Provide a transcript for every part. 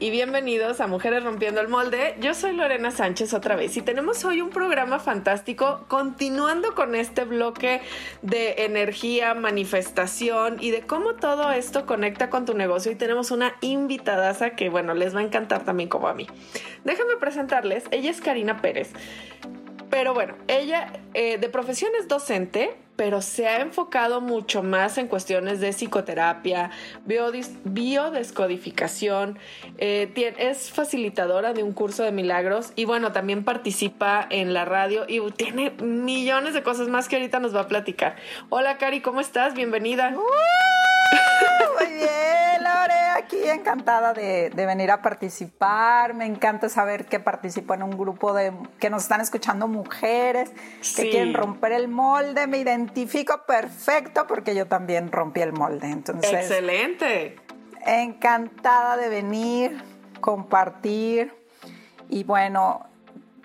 Y bienvenidos a Mujeres Rompiendo el Molde. Yo soy Lorena Sánchez otra vez y tenemos hoy un programa fantástico continuando con este bloque de energía, manifestación y de cómo todo esto conecta con tu negocio y tenemos una invitadaza que bueno, les va a encantar también como a mí. Déjame presentarles, ella es Karina Pérez. Pero bueno, ella eh, de profesión es docente, pero se ha enfocado mucho más en cuestiones de psicoterapia, biodescodificación, eh, es facilitadora de un curso de milagros y bueno, también participa en la radio y tiene millones de cosas más que ahorita nos va a platicar. Hola Cari, ¿cómo estás? Bienvenida. Muy bien, Lore, aquí encantada de, venir a participar. Me encanta saber que participo en un grupo de que nos están escuchando mujeres que quieren romper el molde. Me identifico perfecto porque yo también rompí el molde. Entonces, excelente. Encantada de venir, compartir y bueno,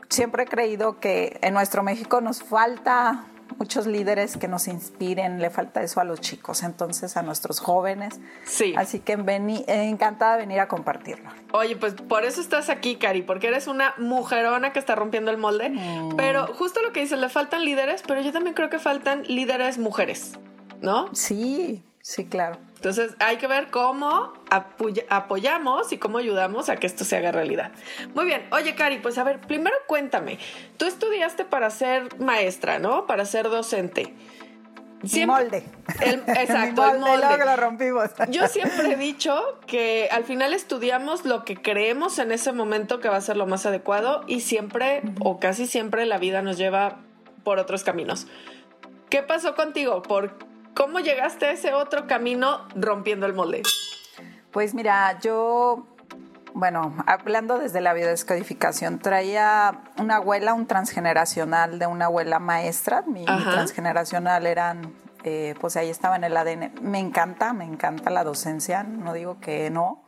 siempre he creído que en nuestro México nos falta muchos líderes que nos inspiren, le falta eso a los chicos, entonces a nuestros jóvenes. Sí. Así que encantada de venir a compartirlo. Oye, pues por eso estás aquí, Cari, porque eres una mujerona que está rompiendo el molde. Mm. Pero justo lo que dices, le faltan líderes, pero yo también creo que faltan líderes mujeres, ¿no? Sí, sí, claro. Entonces hay que ver cómo apoyamos y cómo ayudamos a que esto se haga realidad. Muy bien, oye Cari, pues a ver, primero cuéntame, tú estudiaste para ser maestra, ¿no? Para ser docente. molde. exacto, el molde. lo rompimos. Yo siempre he dicho que al final estudiamos lo que creemos en ese momento que va a ser lo más adecuado y siempre o casi siempre la vida nos lleva por otros caminos. ¿Qué pasó contigo? ¿Por ¿Cómo llegaste a ese otro camino rompiendo el molde? Pues mira, yo, bueno, hablando desde la biodescodificación, traía una abuela, un transgeneracional de una abuela maestra. Mi, transgeneracional eran, eh, pues ahí estaba en el ADN. Me encanta, me encanta la docencia, no digo que no.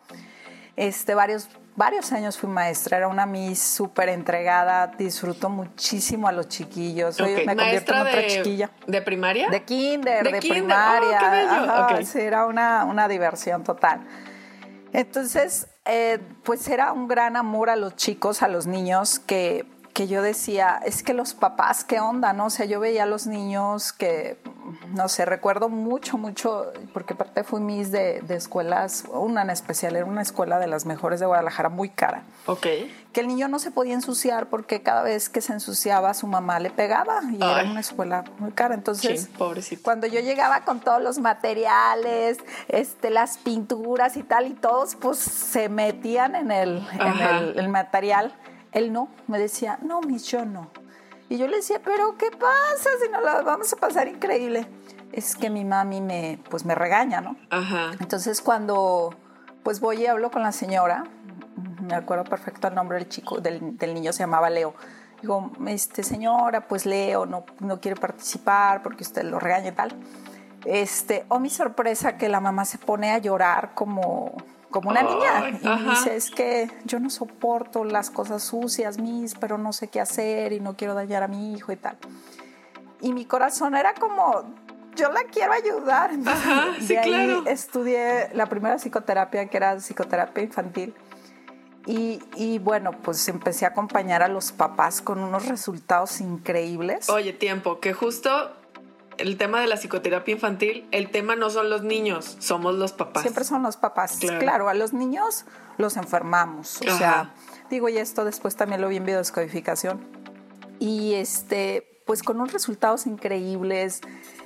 Este, varios varios años fui maestra, era una Miss súper entregada, disfruto muchísimo a los chiquillos. Soy, me convierto en otra chiquilla. ¿De primaria? De kinder, de, primaria. Oh, sí, era una, una diversión total. Entonces, eh, pues era un gran amor a los chicos, a los niños, que, que yo decía, es que los papás, ¿qué onda? ¿No? O sea, yo veía a los niños que no sé, recuerdo mucho, mucho, porque aparte fui mis de, escuelas, una en especial, era una escuela de las mejores de Guadalajara, muy cara. Ok. Que el niño no se podía ensuciar porque cada vez que se ensuciaba su mamá le pegaba y era una escuela muy cara. Entonces, cuando yo llegaba con todos los materiales, este, las pinturas y tal, y todos pues se metían en el, en el, el material, él no, me decía, no, mis, yo no y yo le decía, pero ¿qué pasa si no la vamos a pasar increíble? Es que mi mami me, pues me regaña, ¿no? Ajá. Entonces cuando pues voy y hablo con la señora, me acuerdo perfecto el nombre del chico, del, niño se llamaba Leo. Digo, este señora, pues Leo no, no quiere participar porque usted lo regaña y tal. Este, o mi sorpresa que la mamá se pone a llorar como como una niña. Y dice, es que yo no soporto las cosas sucias, mis, pero no sé qué hacer y no quiero dañar a mi hijo y tal. Y mi corazón era como, yo la quiero ayudar. de ahí estudié la primera psicoterapia, que era psicoterapia infantil. Y, y, bueno, pues empecé a acompañar a los papás con unos resultados increíbles. Oye, tiempo, que justo el tema de la psicoterapia infantil, el tema no son los niños, somos los papás. Siempre son los papás. Claro, a los niños los enfermamos. O sea, digo, y esto después también lo vi en biodescodificación. Y este, pues con unos resultados increíbles.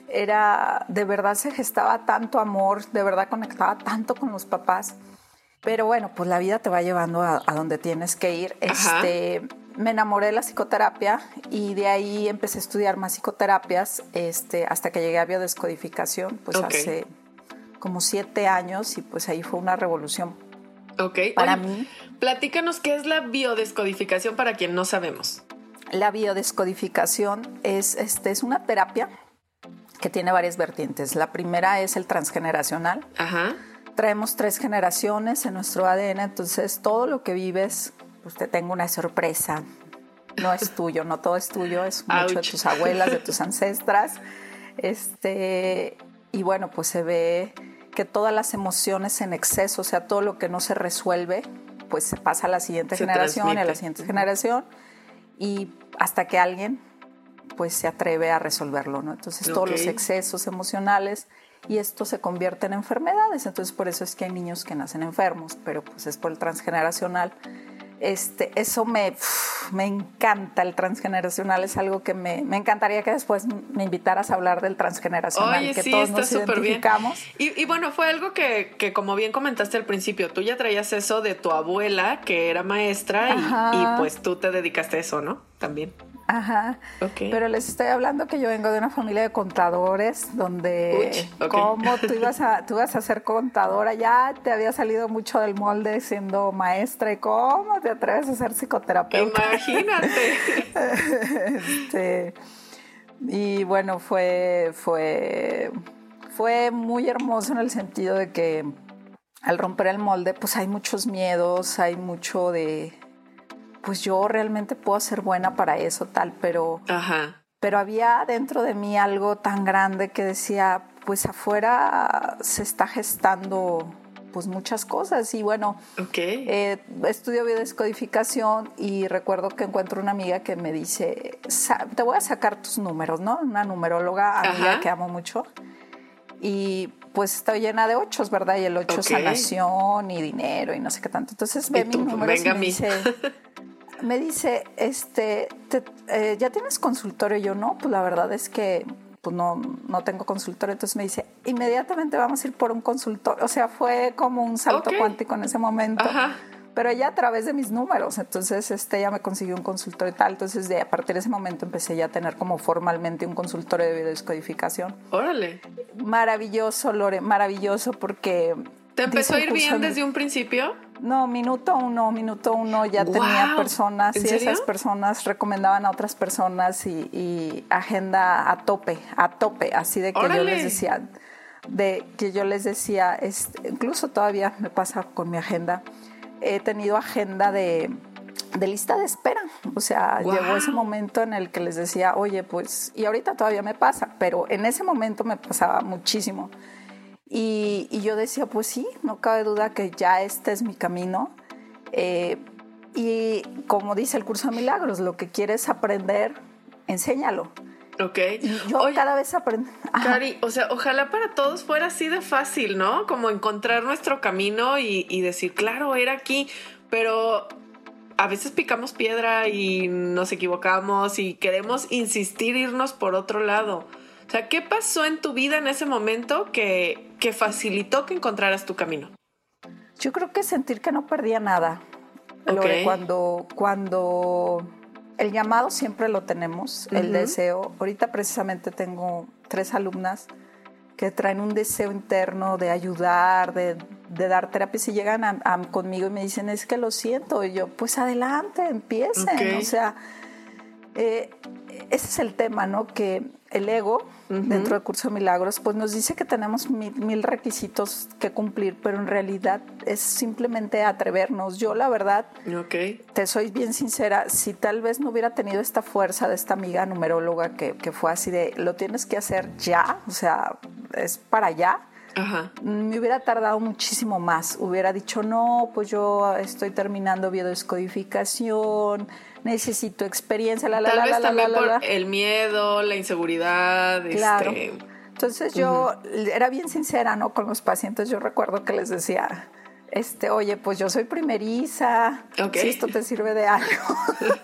Era, de verdad se gestaba tanto amor, de verdad conectaba tanto con los papás. Pero bueno, pues la vida te va llevando a, donde tienes que ir. Este me enamoré de la psicoterapia y de ahí empecé a estudiar más psicoterapias este, hasta que llegué a biodescodificación, pues hace como siete años y pues ahí fue una revolución Ok. Para mí. Platícanos qué es la biodescodificación para quien no sabemos. la biodescodificación es, este, es una terapia que tiene varias vertientes. La primera es el transgeneracional. Ajá. Traemos tres generaciones en nuestro ADN, entonces todo lo que vives, pues te tengo una sorpresa. No es tuyo, no todo es tuyo, es mucho de tus abuelas, de tus ancestras. Este, y bueno, pues se ve que todas las emociones en exceso, o sea, todo lo que no se resuelve, pues se pasa a la siguiente generación y a la siguiente generación y hasta que alguien pues se atreve a resolverlo, ¿no? Entonces todos los excesos emocionales y esto se convierte en enfermedades, entonces por eso es que hay niños que nacen enfermos, pero pues es por el transgeneracional este, eso me, me encanta, el transgeneracional es algo que me, me, encantaría que después me invitaras a hablar del transgeneracional, que todos nos identificamos. Y, y, bueno, fue algo que, que, como bien comentaste al principio, tú ya traías eso de tu abuela, que era maestra, y, y, pues tú te dedicaste a eso, ¿no? También. Ajá. Pero les estoy hablando que yo vengo de una familia de contadores donde como tú ibas a tú ibas a ser contadora, ya te había salido mucho del molde siendo maestra y cómo te atreves a ser psicoterapeuta. Imagínate. este, y bueno, fue fue fue muy hermoso en el sentido de que al romper el molde, pues hay muchos miedos, hay mucho de pues yo realmente puedo ser buena para eso, tal, pero, pero había dentro de mí algo tan grande que decía, pues afuera se está gestando pues muchas cosas. Y bueno, eh, estudio biodescodificación y recuerdo que encuentro una amiga que me dice, te voy a sacar tus números, ¿no? Una numeróloga amiga que amo mucho. Y pues estoy llena de ochos, ¿verdad? Y el ocho es sanación y dinero y no sé qué tanto. Entonces ve mis números y me dice, me dice, este, eh, ¿ya tienes consultorio? yo no, pues la verdad es que pues no, no tengo consultorio. Entonces me dice, inmediatamente vamos a ir por un consultorio. O sea, fue como un salto cuántico en ese momento. Pero ya a través de mis números. Entonces, este, ya me consiguió un consultorio y tal. Entonces, de, a partir de ese momento empecé ya a tener como formalmente un consultorio de biodescodificación. Órale. Maravilloso, Lore, maravilloso porque ¿Te empezó a ir bien desde un principio? No, minuto uno, minuto uno ya tenía personas y esas personas recomendaban a otras personas y, agenda a tope, a tope, así de que yo les decía, de que yo les decía, este, incluso todavía me pasa con mi agenda, he tenido agenda de, lista de espera. O sea, llegó ese momento en el que les decía, oye, pues, y ahorita todavía me pasa, pero en ese momento me pasaba muchísimo. Y, yo decía, pues sí, no cabe duda que ya este es mi camino. Eh, y como dice el curso de milagros, lo que quieres aprender, enséñalo. Ok. yo cada vez aprendo. Cari, o sea, ojalá para todos fuera así de fácil, ¿no? Como encontrar nuestro camino y, y decir, claro, era aquí, pero a veces picamos piedra y nos equivocamos y queremos insistir irnos por otro lado. O sea, ¿qué pasó en tu vida en ese momento que, que facilitó que encontraras tu camino? Yo creo que sentir que no perdía nada. cuando, cuando el llamado siempre lo tenemos, el deseo. Ahorita precisamente tengo tres alumnas que traen un deseo interno de ayudar, de, de dar terapia. Si llegan conmigo y me dicen, es que lo siento, y yo, pues adelante, empiecen. O sea, eh, ese es el tema, ¿no? Que el ego, dentro del curso de milagros, pues nos dice que tenemos mil, requisitos que cumplir, pero en realidad es simplemente atrevernos. Yo, la verdad, te soy bien sincera, si tal vez no hubiera tenido esta fuerza de esta amiga numeróloga que, que fue así de, lo tienes que hacer ya, o sea, es para allá me hubiera tardado muchísimo más. Hubiera dicho, no, pues yo estoy terminando biodescodificación, necesito experiencia, la, la, Tal la, vez la, también por el miedo, la inseguridad. Claro. Este... Entonces yo era bien sincera, ¿no? Con los pacientes yo recuerdo que les decía, este, oye, pues yo soy primeriza, si esto te sirve de algo,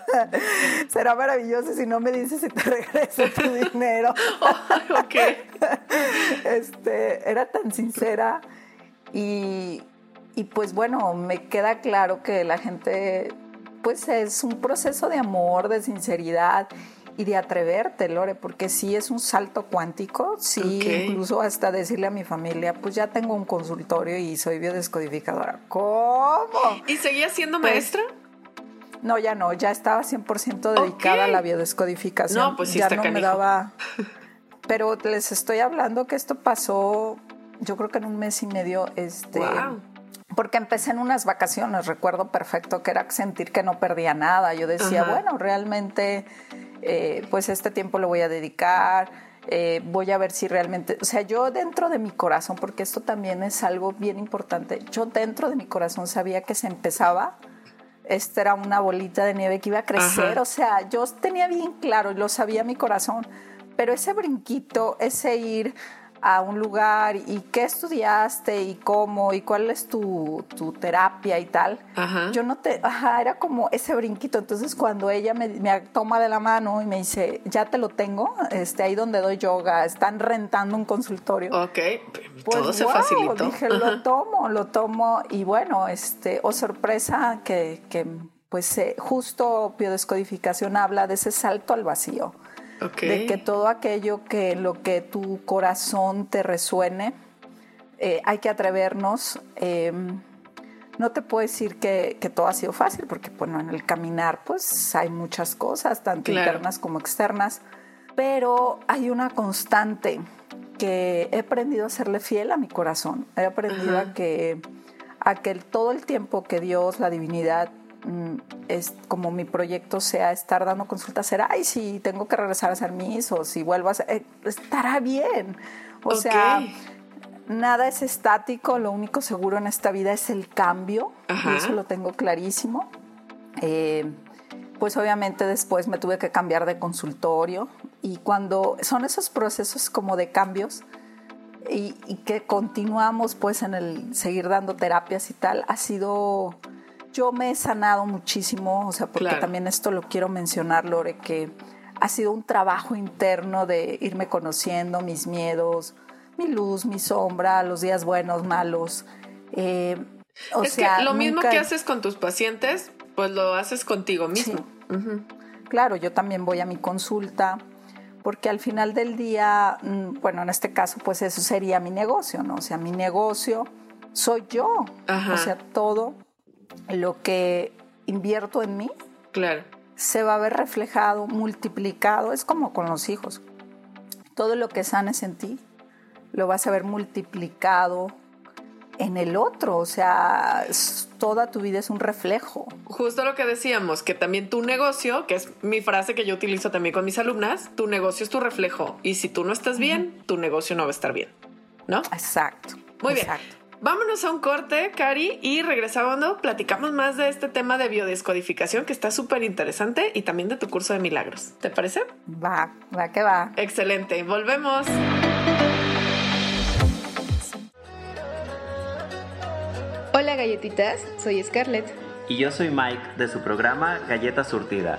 será maravilloso si no me dices si te regreso tu dinero. ok. Este, era tan sincera y, y pues bueno, me queda claro que la gente, pues es un proceso de amor, de sinceridad y de atreverte, Lore, porque sí es un salto cuántico, sí, incluso hasta decirle a mi familia, pues ya tengo un consultorio y soy biodescodificadora. ¿Cómo? ¿Y seguía siendo pues, maestra? no, ya no, ya estaba 100% dedicada a la biodescodificación. No, pues sí ya está no me daba. Pero les estoy hablando que esto pasó, yo creo que en un mes y medio, este. Porque empecé en unas vacaciones, recuerdo perfecto que era sentir que no perdía nada. Yo decía, bueno, realmente, eh, pues este tiempo lo voy a dedicar, eh, voy a ver si realmente, o sea, yo dentro de mi corazón, porque esto también es algo bien importante, yo dentro de mi corazón sabía que se empezaba, esta era una bolita de nieve que iba a crecer, o sea, yo tenía bien claro y lo sabía mi corazón, pero ese brinquito, ese ir a un lugar y qué estudiaste y cómo y cuál es tu, terapia y tal. Yo no te, ajá, era como ese brinquito. Entonces cuando ella me, toma de la mano y me dice, ya te lo tengo, este, ahí donde doy yoga, están rentando un consultorio. Ok, pues, todo se facilitó. Dije, lo tomo, lo tomo y bueno, este, oh sorpresa que, que pues eh, justo biodescodificación habla de ese salto al vacío. De que todo aquello que lo que tu corazón te resuene, eh, hay que atrevernos. Em, no te puedo decir que, todo ha sido fácil, porque bueno, en el caminar pues hay muchas cosas, tanto internas como externas, pero hay una constante que he aprendido a serle fiel a mi corazón. He aprendido a que, a que todo el tiempo que Dios, la divinidad, es como mi proyecto sea estar dando consultas, será, ay, si tengo que regresar a hacer mis o si vuelvo a hacer, eh, estará bien. O sea, nada es estático, lo único seguro en esta vida es el cambio, y eso lo tengo clarísimo. Eh, pues obviamente después me tuve que cambiar de consultorio y cuando son esos procesos como de cambios, y, y, que continuamos pues en el seguir dando terapias y tal, ha sido yo me he sanado muchísimo, o sea, porque también esto lo quiero mencionar, Lore, que ha sido un trabajo interno de irme conociendo mis miedos, mi luz, mi sombra, los días buenos, malos. Eh, o sea, que lo mismo que haces con tus pacientes, pues lo haces contigo mismo. Claro, yo también voy a mi consulta, porque al final del día, mm, bueno, en este caso, pues eso sería mi negocio, ¿no? O sea, mi negocio soy yo. O sea, todo lo que invierto en mí claro. se va a ver reflejado, multiplicado. Es como con los hijos. Todo lo que sanes en ti lo vas a ver multiplicado en el otro. O sea, toda tu vida es un reflejo. Justo lo que decíamos, que también tu negocio, que es mi frase que yo utilizo también con mis alumnas, tu negocio es tu reflejo. Y si tú no estás bien, tu negocio no va a estar bien. ¿No? Exacto. Muy exacto. bien. Vámonos a un corte, Cari, y regresando, platicamos más de este tema de biodescodificación que está súper interesante y también de tu curso de milagros. ¿Te parece? Va, va que va. Excelente, volvemos. Hola galletitas, soy Scarlett. Y yo soy Mike de su programa Galleta Surtida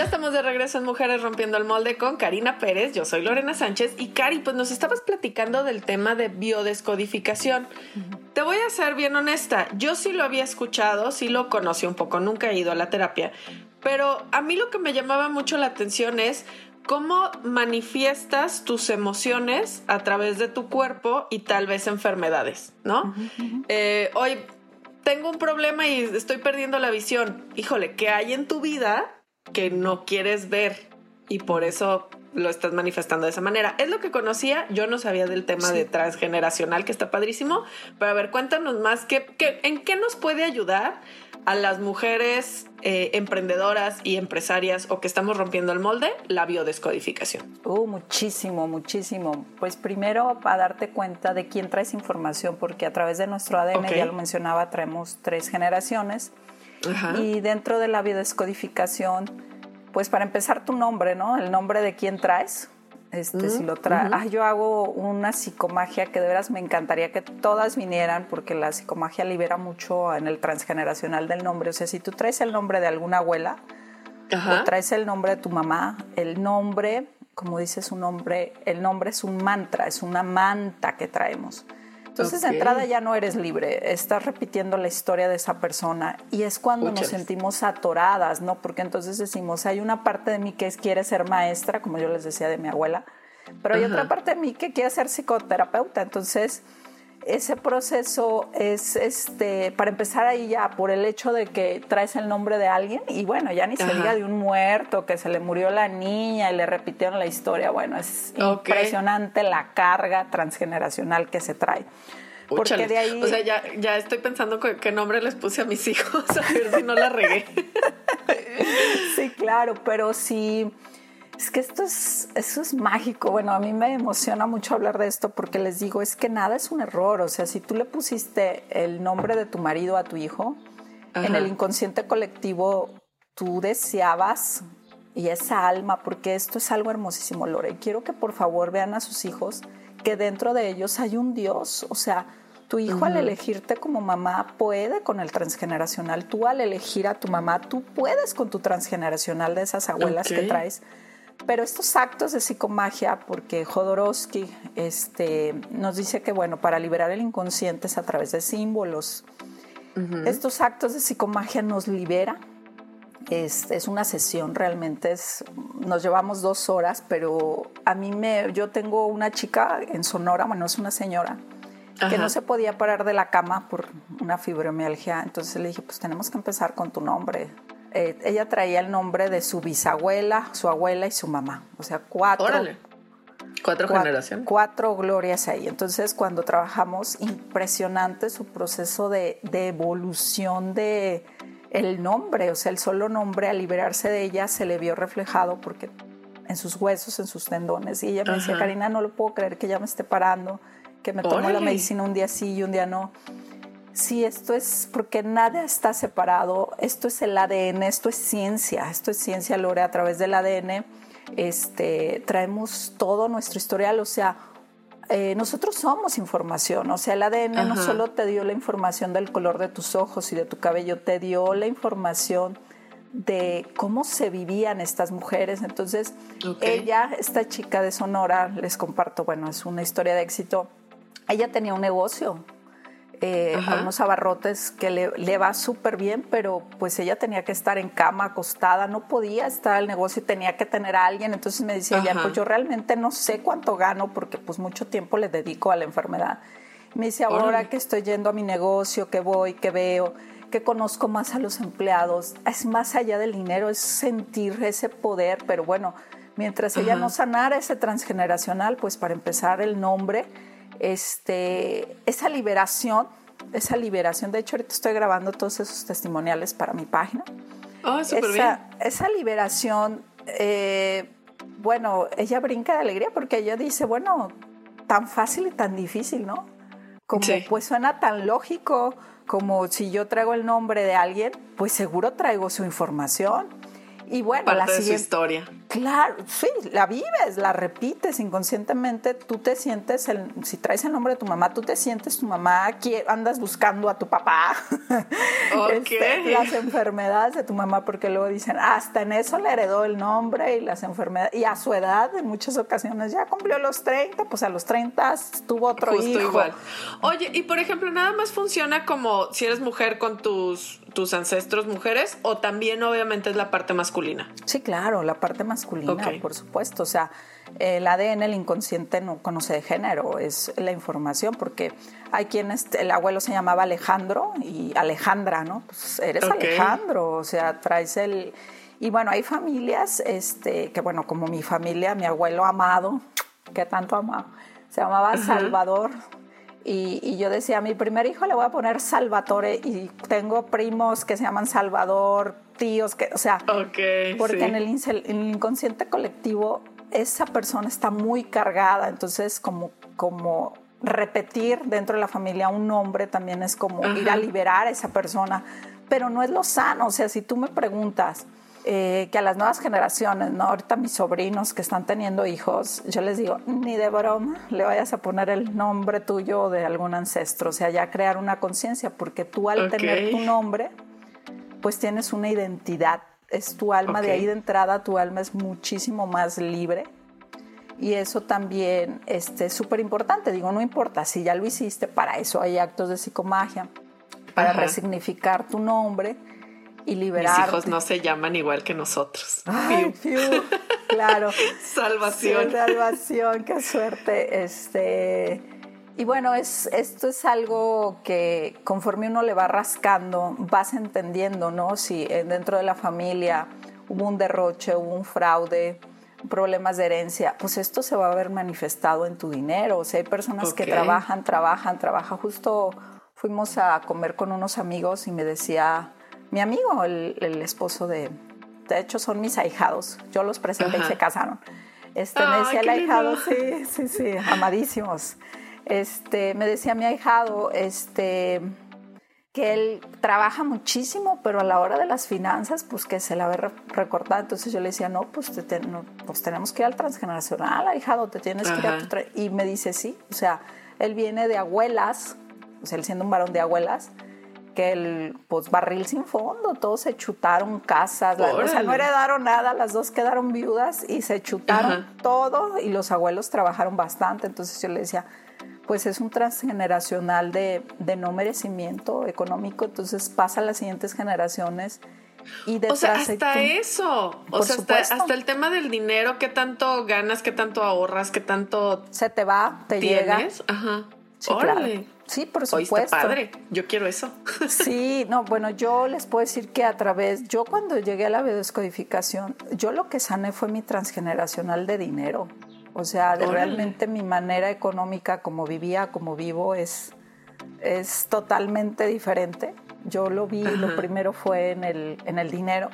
Ya estamos de regreso en Mujeres Rompiendo el Molde con Karina Pérez. Yo soy Lorena Sánchez y Cari, pues nos estabas platicando del tema de biodescodificación. Te voy a ser bien honesta, yo sí lo había escuchado, sí lo conocí un poco, nunca he ido a la terapia, pero a mí lo que me llamaba mucho la atención es cómo manifiestas tus emociones a través de tu cuerpo y tal vez enfermedades, ¿no? Eh, hoy tengo un problema y estoy perdiendo la visión. Híjole, ¿qué hay en tu vida que no quieres ver y por eso lo estás manifestando de esa manera. Es lo que conocía, yo no sabía del tema de transgeneracional, que está padrísimo, pero a ver, cuéntanos más, ¿qué, en qué nos puede ayudar a las mujeres eh, emprendedoras y empresarias o que estamos rompiendo el molde la biodescodificación? Uh, muchísimo, muchísimo. Pues primero a darte cuenta de quién traes información, porque a través de nuestro ADN, ya lo mencionaba, traemos tres generaciones y dentro de la biodescodificación, pues para empezar tu nombre, ¿no? El nombre de quién traes. Este, si lo traes. Ah, yo hago una psicomagia que de veras me encantaría que todas vinieran porque la psicomagia libera mucho en el transgeneracional del nombre. O sea, si tú traes el nombre de alguna abuela, o traes el nombre de tu mamá. El nombre, como dice su nombre, el nombre es un mantra, es una manta que traemos. Entonces, de entrada ya no eres libre, estás repitiendo la historia de esa persona y es cuando nos sentimos atoradas, ¿no? Porque entonces decimos, hay una parte de mí que quiere ser maestra, como yo les decía de mi abuela, pero hay otra parte de mí que quiere ser psicoterapeuta. Entonces, ese proceso es, este, para empezar ahí ya, por el hecho de que traes el nombre de alguien y bueno, ya ni se diga de un muerto, que se le murió la niña y le repitieron la historia. Bueno, es impresionante la carga transgeneracional que se trae. Porque de ahí... O sea, ya, ya estoy pensando qué nombre les puse a mis hijos, a ver si no la regué. sí, claro, pero sí... Es que esto es, eso es mágico. Bueno, a mí me emociona mucho hablar de esto porque les digo, es que nada es un error. O sea, si tú le pusiste el nombre de tu marido a tu hijo, en el inconsciente colectivo tú deseabas y esa alma, porque esto es algo hermosísimo, Lore. Quiero que por favor vean a sus hijos que dentro de ellos hay un Dios. O sea, tu hijo al elegirte como mamá puede con el transgeneracional. Tú al elegir a tu mamá, tú puedes con tu transgeneracional de esas abuelas que traes pero estos actos de psicomagia, porque Jodorowsky este, nos dice que, bueno, para liberar el inconsciente es a través de símbolos. Estos actos de psicomagia nos libera. Es, es, una sesión realmente, es, nos llevamos dos horas, pero a mí me, yo tengo una chica en Sonora, bueno, es una señora, que no se podía parar de la cama por una fibromialgia, entonces le dije, pues tenemos que empezar con tu nombre, eh, ella traía el nombre de su bisabuela, su abuela y su mamá. O sea, cuatro. Órale. Cuatro, generaciones. Cuatro glorias ahí. Entonces, cuando trabajamos, impresionante su proceso de, evolución de el nombre, o sea, el solo nombre al liberarse de ella se le vio reflejado porque en sus huesos, en sus tendones. Y ella me decía, Karina, no lo puedo creer que ya me esté parando, que me tomo la medicina un día sí y un día no. Sí, esto es porque nada está separado, esto es el ADN, esto es ciencia, esto es ciencia, Lore, a través del ADN este, traemos todo nuestro historial, o sea, eh, nosotros somos información, o sea, el ADN no solo te dio la información del color de tus ojos y de tu cabello, te dio la información de cómo se vivían estas mujeres. Entonces, ella, esta chica de Sonora, les comparto, bueno, es una historia de éxito, ella tenía un negocio eh, a unos abarrotes que le, va súper bien, pero pues ella tenía que estar en cama, acostada, no podía estar al negocio y tenía que tener a alguien. Entonces me decía ella, pues yo realmente no sé cuánto gano porque pues mucho tiempo le dedico a la enfermedad. me dice, ahora que estoy yendo a mi negocio, que voy, que veo, que conozco más a los empleados, es más allá del dinero, es sentir ese poder, pero bueno, mientras ella no sanara ese transgeneracional, pues para empezar el nombre, este, esa liberación, esa liberación, de hecho ahorita estoy grabando todos esos testimoniales para mi página. Oh, súper bien. Esa liberación, eh, bueno, ella brinca de alegría porque ella dice, bueno, tan fácil y tan difícil, ¿no? Como pues suena tan lógico como si yo traigo el nombre de alguien, pues seguro traigo su información. Y bueno, la siguiente, historia. Claro, sí, la vives, la repites inconscientemente. Tú te sientes, el, si traes el nombre de tu mamá, tú te sientes tu mamá, andas buscando a tu papá. Este, las enfermedades de tu mamá, porque luego dicen, hasta en eso le heredó el nombre y las enfermedades. Y a su edad, en muchas ocasiones, ya cumplió los 30, pues a los 30 tuvo otro Justo hijo. igual. Oye, y por ejemplo, nada más funciona como si eres mujer con tus, tus ancestros mujeres, o también obviamente es la parte masculina. Sí, claro, la parte masculina masculina, por supuesto. O sea, el ADN, el inconsciente no conoce de género, es la información, porque hay quienes, el abuelo se llamaba Alejandro y Alejandra, ¿no? Pues eres Alejandro, o sea, traes el... Y bueno, hay familias, este, que bueno, como mi familia, mi abuelo amado, que tanto amaba, se llamaba Salvador. Y, yo decía, a mi primer hijo le voy a poner Salvatore y tengo primos que se llaman Salvador, tíos, que, o sea, porque en, el, inconsciente colectivo esa persona está muy cargada, entonces como, como repetir dentro de la familia un nombre también es como ir a liberar a esa persona, pero no es lo sano, o sea, si tú me preguntas, eh, que a las nuevas generaciones, ¿no? Ahorita mis sobrinos que están teniendo hijos, yo les digo, ni de broma le vayas a poner el nombre tuyo de algún ancestro, o sea, ya crear una conciencia, porque tú al tener tu nombre, pues tienes una identidad es tu alma, de ahí de entrada tu alma es muchísimo más libre. Y eso también este, es súper importante. Digo, no importa, si ya lo hiciste, para eso hay actos de psicomagia, para resignificar tu nombre y liberar. Mis hijos no se llaman igual que nosotros. Ay, claro. salvación. salvación, qué suerte. Este, y bueno, es, esto es algo que conforme uno le va rascando, vas entendiendo, ¿no? Si dentro de la familia hubo un derroche, hubo un fraude, problemas de herencia, pues esto se va a ver manifestado en tu dinero. O sea, hay personas que trabajan, trabajan, trabajan. Justo fuimos a comer con unos amigos y me decía mi amigo, el, esposo de, de hecho son mis ahijados, yo los presenté y se casaron. Este, me decía el ahijado, sí, sí, sí, amadísimos. Este, me decía mi ahijado, este, que él trabaja muchísimo, pero a la hora de las finanzas, pues que se la ve recortada. Entonces yo le decía, no, pues, pues tenemos que ir al transgeneracional, ahijado, te tienes que ir a tu Y me dice, sí, o sea, él viene de abuelas, o sea, él siendo un varón de abuelas, que el pues, barril sin fondo, todos se chutaron casas, o sea, no heredaron nada, las dos quedaron viudas y se chutaron todo y los abuelos trabajaron bastante, entonces yo le decía, pues es un transgeneracional de, de no merecimiento económico, entonces pasa a las siguientes generaciones. Y o sea, hasta eso, o sea, hasta, el tema del dinero, qué tanto ganas, qué tanto ahorras, qué tanto... Se te va, te tienes? llega. Ajá. Órale. Sí, por supuesto. padre, yo quiero eso. Sí, no, bueno, yo les puedo decir que a través, yo cuando llegué a la biodescodificación, yo lo que sané fue mi transgeneracional de dinero. O sea, de realmente mi manera económica, como vivía, como vivo, es, es totalmente diferente. Yo lo vi, lo primero fue en el, en el dinero.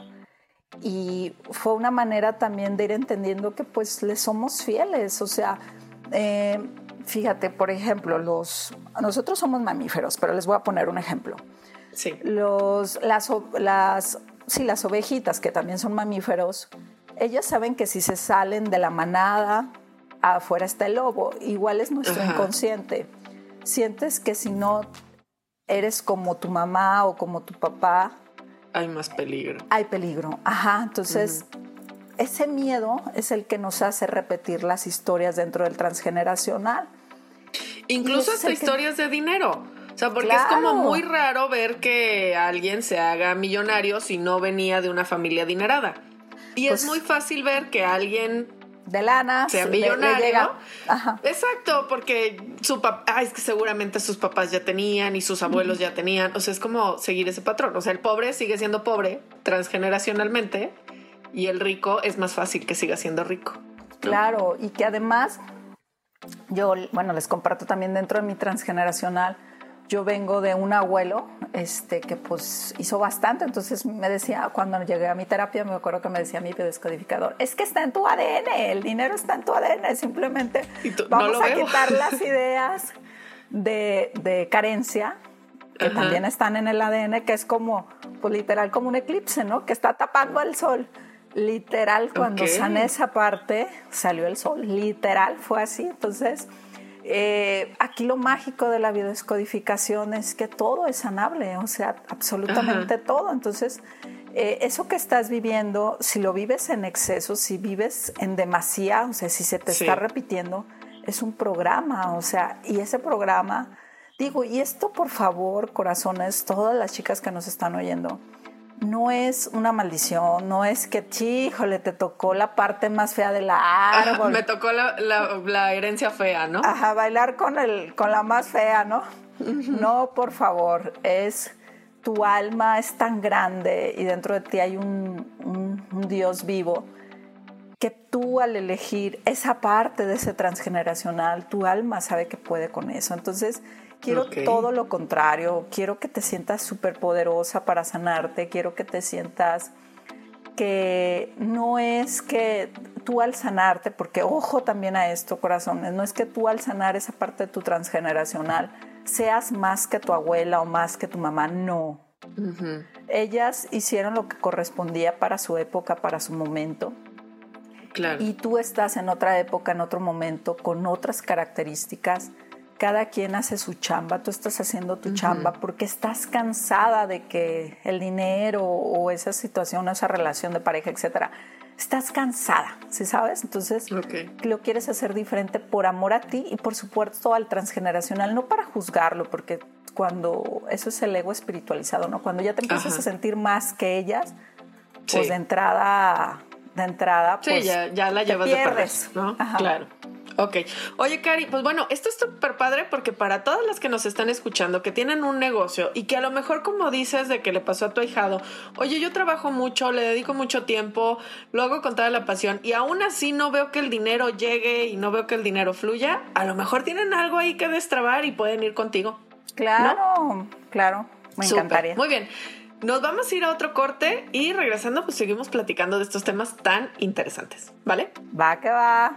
Y fue una manera también de ir entendiendo que pues le somos fieles. O sea, eh, fíjate, por ejemplo, los, nosotros somos mamíferos, pero les voy a poner un ejemplo. Sí. Los, las, las, sí, las ovejitas, que también son mamíferos, ellas saben que si se salen de la manada, afuera está el lobo. Igual es nuestro inconsciente. Sientes que si no eres como tu mamá o como tu papá, hay más peligro. Hay peligro, ajá. Entonces, ese miedo es el que nos hace repetir las historias dentro del transgeneracional. Incluso hasta historias de dinero. O sea, porque es como muy raro ver que alguien se haga millonario si no venía de una familia adinerada. Y es pues muy fácil ver que alguien de lana sea millonario. Exacto, porque su papá, es que seguramente sus papás ya tenían y sus abuelos ya tenían. O sea, es como seguir ese patrón. O sea, el pobre sigue siendo pobre transgeneracionalmente y el rico es más fácil que siga siendo rico. Claro, y que además yo, bueno, les comparto también dentro de mi transgeneracional, yo vengo de un abuelo este, que pues hizo bastante, entonces me decía, cuando llegué a mi terapia, me acuerdo que me decía mi descodificador, es que está en tu ADN, el dinero está en tu ADN, simplemente vamos a quitar las ideas de, de carencia que también están en el ADN, que es como, pues literal como un eclipse, ¿no? Que está tapando al sol. Literal, cuando sané esa parte, salió el sol. Literal, fue así. Entonces, eh, aquí lo mágico de la biodescodificación es que todo es sanable, o sea, absolutamente todo. Entonces, eh, eso que estás viviendo, si lo vives en exceso, si vives en demasía, o sea, si se te está repitiendo, es un programa, o sea, y ese programa, digo, y esto por favor, corazones, todas las chicas que nos están oyendo, no es una maldición, no es que, híjole, te tocó la parte más fea de la árbol. me tocó la, herencia fea, ¿no? Ajá, bailar con, el, con la más fea, ¿no? No, por favor, es tu alma es tan grande y dentro de ti hay un, un Dios vivo que tú al elegir esa parte de ese transgeneracional, tu alma sabe que puede con eso. Entonces, Quiero todo lo contrario, quiero que te sientas súper poderosa para sanarte, quiero que te sientas que no es que tú al sanarte, porque ojo también a esto, corazones, no es que tú al sanar esa parte de tu transgeneracional seas más que tu abuela o más que tu mamá, no. Ellas hicieron lo que correspondía para su época, para su momento. Claro. Y tú estás en otra época, en otro momento, con otras características cada quien hace su chamba, tú estás haciendo tu chamba porque estás cansada de que el dinero o esa situación, esa relación de pareja, etcétera, estás cansada, ¿sí sabes? Entonces lo quieres hacer diferente por amor a ti y por supuesto al transgeneracional, no para juzgarlo, porque cuando eso es el ego espiritualizado, ¿no? Cuando ya te empiezas a sentir más que ellas, pues de entrada, de entrada, pues sí, ya, ya la llevas de perder, ¿no? Claro. Ok. Oye, Cari, pues bueno, esto es súper padre porque para todas las que nos están escuchando, que tienen un negocio y que a lo mejor, como dices, de que le pasó a tu ahijado, oye, yo trabajo mucho, le dedico mucho tiempo, lo hago con toda la pasión y aún así no veo que el dinero llegue y no veo que el dinero fluya, a lo mejor tienen algo ahí que destrabar y pueden ir contigo. Claro, claro, me encantaría. Muy bien. Nos vamos a ir a otro corte y regresando pues seguimos platicando de estos temas tan interesantes, ¿vale? Va que va.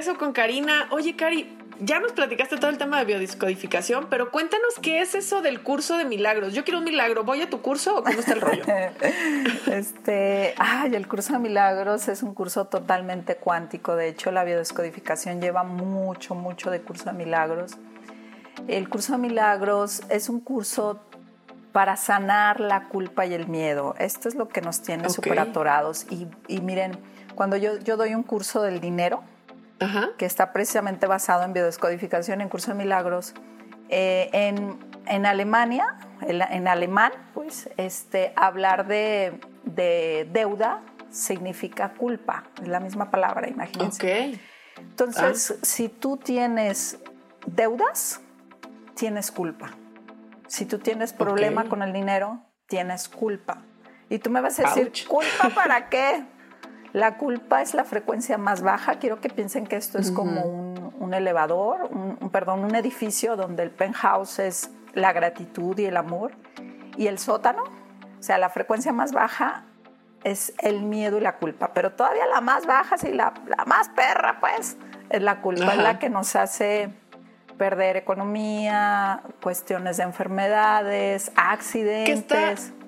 Regreso con Karina. Oye, Cari, ya nos platicaste todo el tema de biodiscodificación, pero cuéntanos qué es eso del curso de milagros. Yo quiero un milagro. ¿Voy a tu curso o cómo está el rollo? este, ay, el curso de milagros es un curso totalmente cuántico. De hecho, la biodiscodificación lleva mucho, mucho de curso de milagros. El curso de milagros es un curso para sanar la culpa y el miedo. Esto es lo que nos tiene súper atorados. Y, y miren, cuando yo, yo doy un curso del dinero, que está precisamente basado en biodescodificación en Curso de Milagros. Eh, en, en, Alemania, en, alemán, pues, este, hablar de, de, deuda significa culpa, es la misma palabra, imagínense. Entonces, ah. si tú tienes deudas, tienes culpa. Si tú tienes problema con el dinero, tienes culpa. Y tú me vas a decir, ¿culpa para qué? La culpa es la frecuencia más baja. Quiero que piensen que esto es como un, elevador, un, perdón, un edificio donde el penthouse es la gratitud y el amor. Y el sótano, o sea, la frecuencia más baja es el miedo y la culpa. Pero todavía la más baja, sí, la, la más perra, pues, es la culpa, es la que nos hace perder economía, cuestiones de enfermedades, accidentes que está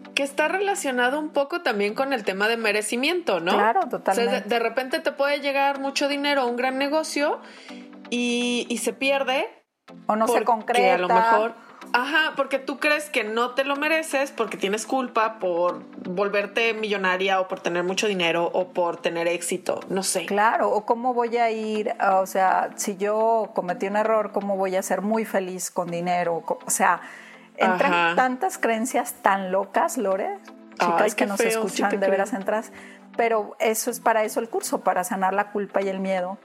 relacionado un poco también con el tema de merecimiento, ¿no? Claro, totalmente. de, repente te puede llegar mucho dinero a un gran negocio y, se pierde. O no se concreta. a lo mejor. Ajá, porque tú crees que no te lo mereces porque tienes culpa por volverte millonaria o por tener mucho dinero o por tener éxito, no sé. Claro, o cómo voy a ir, o sea, si yo cometí un error, cómo voy a ser muy feliz con dinero, o sea, entran tantas creencias tan locas, Lore, chicas que nos escuchan, de veras entras, pero eso es para eso el curso, para sanar la culpa y el miedo.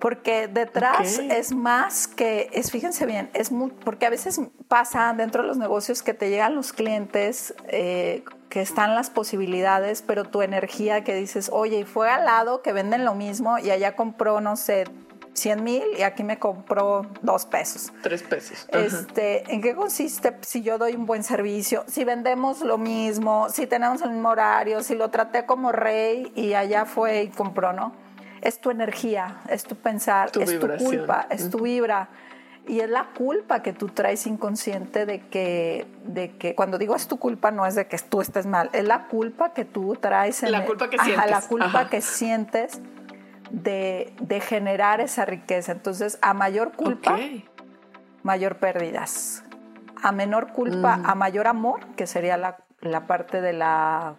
Porque detrás es más que, es, fíjense bien, es muy, porque a veces pasa dentro de los negocios que te llegan los clientes, eh, que están las posibilidades, pero tu energía que dices, oye, y fue al lado que venden lo mismo y allá compró, no sé, 100 mil y aquí me compró dos pesos. Tres pesos. Este, ¿En qué consiste si yo doy un buen servicio? Si vendemos lo mismo, si tenemos el mismo horario, si lo traté como rey y allá fue y compró, ¿no? Es tu energía, es tu pensar, es tu culpa, es tu vibra. Y es la culpa que tú traes inconsciente de que, de que, cuando digo es tu culpa, no es de que tú estés mal, es la culpa que tú traes. En la culpa que sientes. la culpa que sientes de, generar esa riqueza. Entonces, a mayor culpa, mayor pérdidas. A menor culpa, mm. a mayor amor, que sería la, parte de la...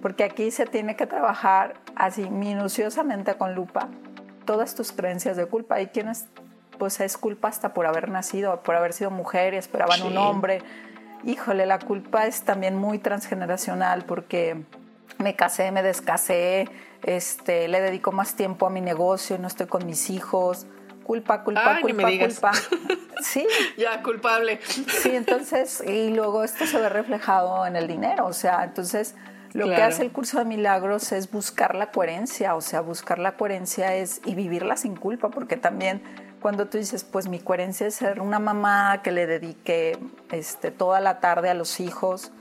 Porque aquí se tiene que trabajar así minuciosamente con lupa todas tus creencias de culpa. Hay quienes, pues es culpa hasta por haber nacido, por haber sido mujer y esperaban un hombre. Híjole, la culpa es también muy transgeneracional porque me casé, me descasé, este, le dedico más tiempo a mi negocio, no estoy con mis hijos. Culpa, culpa, culpa, culpa. Sí. ya, culpable. Sí, entonces, y luego esto se ve reflejado en el dinero, o sea, entonces Lo que hace el curso de milagros es buscar la coherencia, o sea, buscar la coherencia es y vivirla sin culpa, porque también cuando tú dices, pues mi coherencia es ser una mamá que le dedique este, toda la tarde a los hijos,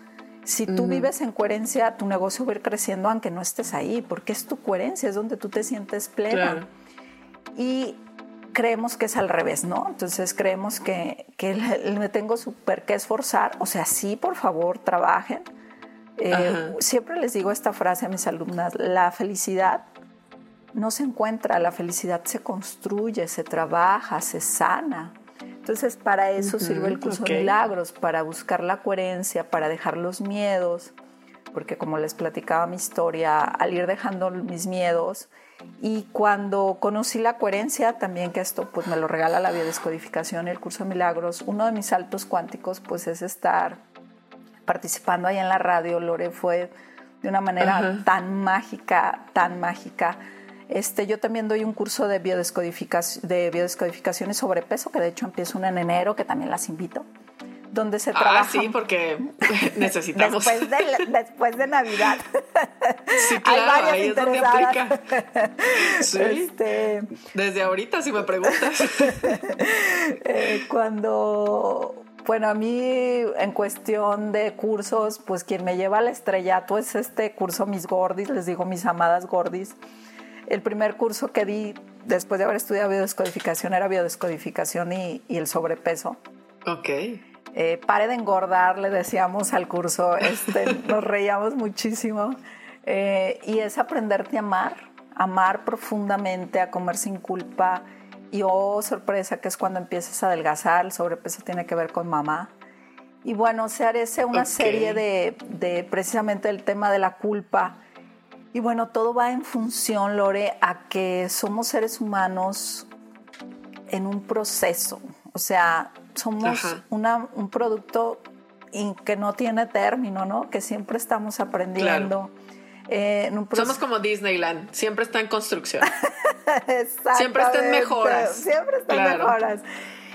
si tú vives en coherencia, tu negocio va a ir creciendo aunque no estés ahí, porque es tu coherencia, es donde tú te sientes plena. Y creemos que es al revés, ¿no? Entonces creemos que, que me tengo súper que esforzar. O sea, sí, por favor, trabajen. Eh, siempre les digo esta frase a mis alumnas, la felicidad no se encuentra, la felicidad se construye, se trabaja, se sana. Entonces, para eso sirve el curso de milagros, para buscar la coherencia, para dejar los miedos, porque como les platicaba mi historia, al ir dejando mis miedos y cuando conocí la coherencia, también que esto pues me lo regala la biodescodificación y el curso de milagros, uno de mis saltos cuánticos pues es estar participando ahí en la radio, Lore, fue de una manera tan mágica, tan mágica este, yo también doy un curso de, biodescodificación, de biodescodificación y sobrepeso, que de hecho empieza uno en enero, que también las invito donde se ah, trabaja. Ah, sí, porque necesitamos. después, de, después de Navidad. Sí, claro, Hay ahí es donde aplica. Sí. Este, Desde ahorita, si me preguntas. Eh, cuando, bueno, a mí en cuestión de cursos, pues quien me lleva al estrellato es este curso Mis Gordis, les digo mis amadas Gordis el primer curso que di después de haber estudiado biodescodificación era biodescodificación y, y el sobrepeso. Ok. Eh, pare de engordar, le decíamos al curso, este, nos reíamos muchísimo. Eh, y es aprenderte a amar, amar profundamente, a comer sin culpa. Y oh, sorpresa, que es cuando empiezas a adelgazar, el sobrepeso tiene que ver con mamá. Y bueno, se haré una serie de, de precisamente el tema de la culpa y bueno, todo va en función, Lore, a que somos seres humanos en un proceso. O sea, somos un producto que no tiene término, ¿no? Que siempre estamos aprendiendo. Eh, somos como Disneyland, siempre está en construcción. siempre está en mejoras. Siempre está en mejoras.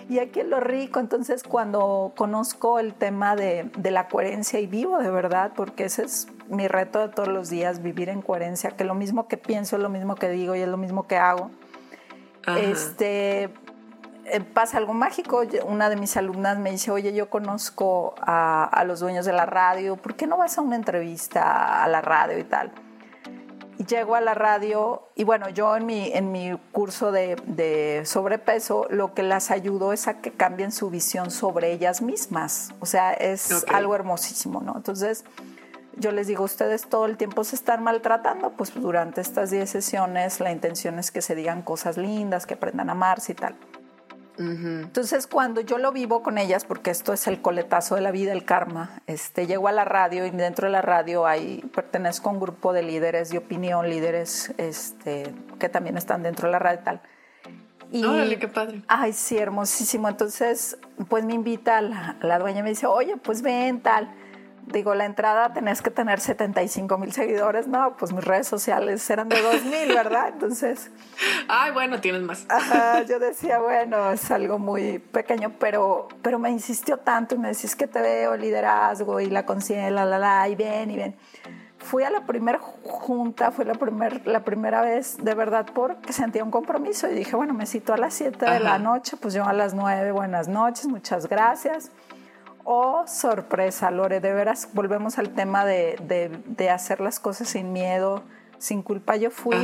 Y aquí es lo rico, entonces cuando conozco el tema de, de, la coherencia y vivo de verdad, porque ese es mi reto de todos los días, vivir en coherencia, que lo mismo que pienso es lo mismo que digo y es lo mismo que hago. Este eh, pasa algo mágico. Una de mis alumnas me dice, oye, yo conozco a, a los dueños de la radio, ¿por qué no vas a una entrevista a la radio y tal? Llego a la radio y bueno, yo en mi, en mi curso de, sobrepeso lo que las ayudo es a que cambien su visión sobre ellas mismas. O sea, es algo hermosísimo, ¿no? Entonces, yo les digo, ustedes todo el tiempo se están maltratando, pues durante estas 10 sesiones la intención es que se digan cosas lindas, que aprendan a amarse y tal. Entonces, cuando yo lo vivo con ellas, porque esto es el coletazo de la vida, el karma, este, llego a la radio y dentro de la radio hay, pertenezco a un grupo de líderes de opinión, líderes este, que también están dentro de la radio y tal. Y, Órale, qué padre. Ay, sí, hermosísimo. Entonces, pues me invita la, la dueña y me dice, oye, pues ven, tal digo, la entrada tenés que tener 75 mil seguidores, no, pues mis redes sociales eran de 2 mil, ¿verdad? Entonces... Ay, bueno, tienes más. yo decía, bueno, es algo muy pequeño, pero, pero me insistió tanto y me decís que te veo liderazgo y la conciencia, la, la, la, y ven, y ven. Fui a la primera junta, fue la, primer, la primera vez de verdad porque sentía un compromiso y dije, bueno, me cito a las 7 de la noche, pues yo a las 9, buenas noches, muchas gracias oh sorpresa, Lore, de veras volvemos al tema de, hacer las cosas sin miedo, sin culpa. Yo fui,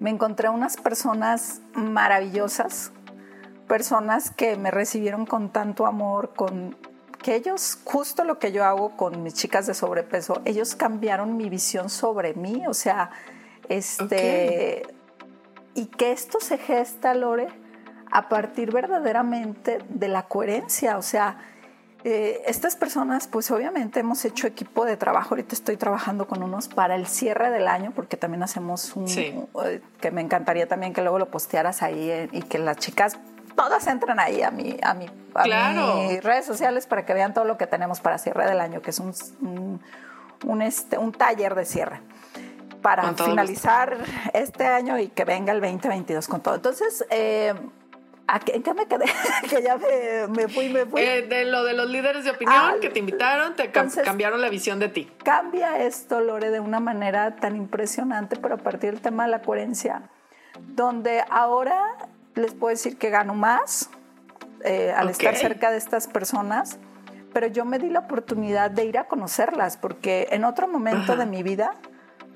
me encontré unas personas maravillosas, personas que me recibieron con tanto amor, con que ellos, justo lo que yo hago con mis chicas de sobrepeso, ellos cambiaron mi visión sobre mí, o sea, este, y que esto se gesta, Lore, a partir verdaderamente de la coherencia, o sea, eh, estas personas, pues obviamente hemos hecho equipo de trabajo. Ahorita estoy trabajando con unos para el cierre del año, porque también hacemos un. Eh, que me encantaría también que luego lo postearas ahí eh, y que las chicas todas entren ahí a mi, a mi, mis redes sociales para que vean todo lo que tenemos para cierre del año, que es un, un, este, un taller de cierre para finalizar este año y que venga el 2022 con todo. Entonces, ¿En qué me quedé? que ya me, fui, me fui. Eh, de lo de los líderes de opinión ah, que te invitaron, te cambiaron la visión de ti. Cambia esto, Lore, de una manera tan impresionante, pero a partir del tema de la coherencia, donde ahora les puedo decir que gano más eh, al estar cerca de estas personas, pero yo me di la oportunidad de ir a conocerlas, porque en otro momento de mi vida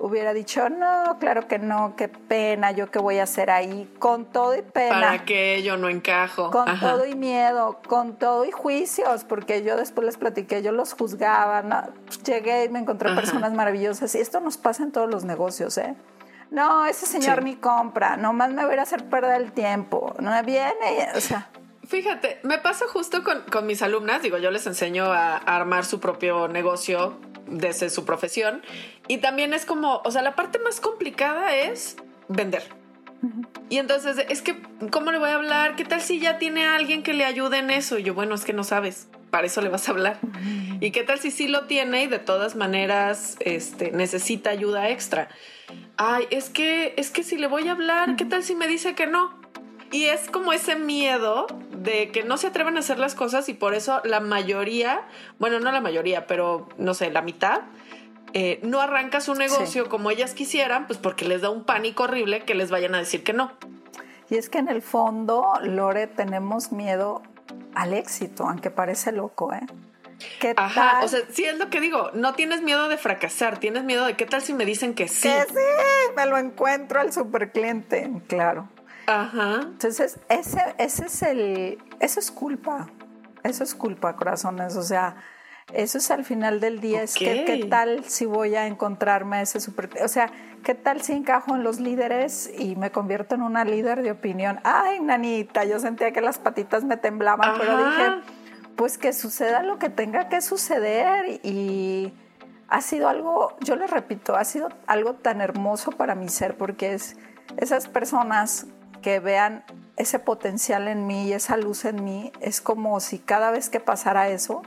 hubiera dicho, no, claro que no, qué pena, yo qué voy a hacer ahí, con todo y pena. Para que yo no encajo. Con todo y miedo, con todo y juicios, porque yo después les platiqué, yo los juzgaba, llegué y me encontré personas maravillosas y esto nos pasa en todos los negocios, ¿eh? No, ese señor ni compra, nomás me voy a hacer perder el tiempo, no me viene, o sea... Fíjate, me pasa justo con, con mis alumnas, digo, yo les enseño a armar su propio negocio desde su profesión. Y también es como, o sea, la parte más complicada es vender. Y entonces, es que, ¿cómo le voy a hablar? ¿Qué tal si ya tiene alguien que le ayude en eso? Y yo, bueno, es que no sabes, para eso le vas a hablar. ¿Y qué tal si sí lo tiene y de todas maneras este, necesita ayuda extra? Ay, es que, es que si le voy a hablar, ¿qué tal si me dice que no? Y es como ese miedo de que no se atreven a hacer las cosas y por eso la mayoría, bueno, no la mayoría, pero no sé, la mitad, eh, no arranca su negocio como ellas quisieran, pues porque les da un pánico horrible que les vayan a decir que no. Y es que en el fondo, Lore, tenemos miedo al éxito, aunque parece loco, ¿eh? ¿Qué Ajá, o sea, sí es lo que digo, no tienes miedo de fracasar, tienes miedo de qué tal si me dicen que sí. Que sí, me lo encuentro al super cliente, claro. Ajá. Entonces, ese, ese es el, eso es culpa, eso es culpa, corazones, o sea, eso es al final del día, es que qué tal si voy a encontrarme ese super, o sea, qué tal si encajo en los líderes y me convierto en una líder de opinión. Ay, nanita, yo sentía que las patitas me temblaban, pero dije, pues que suceda lo que tenga que suceder y ha sido algo, yo le repito, ha sido algo tan hermoso para mi ser porque es esas personas que vean ese potencial en mí y esa luz en mí, es como si cada vez que pasara eso,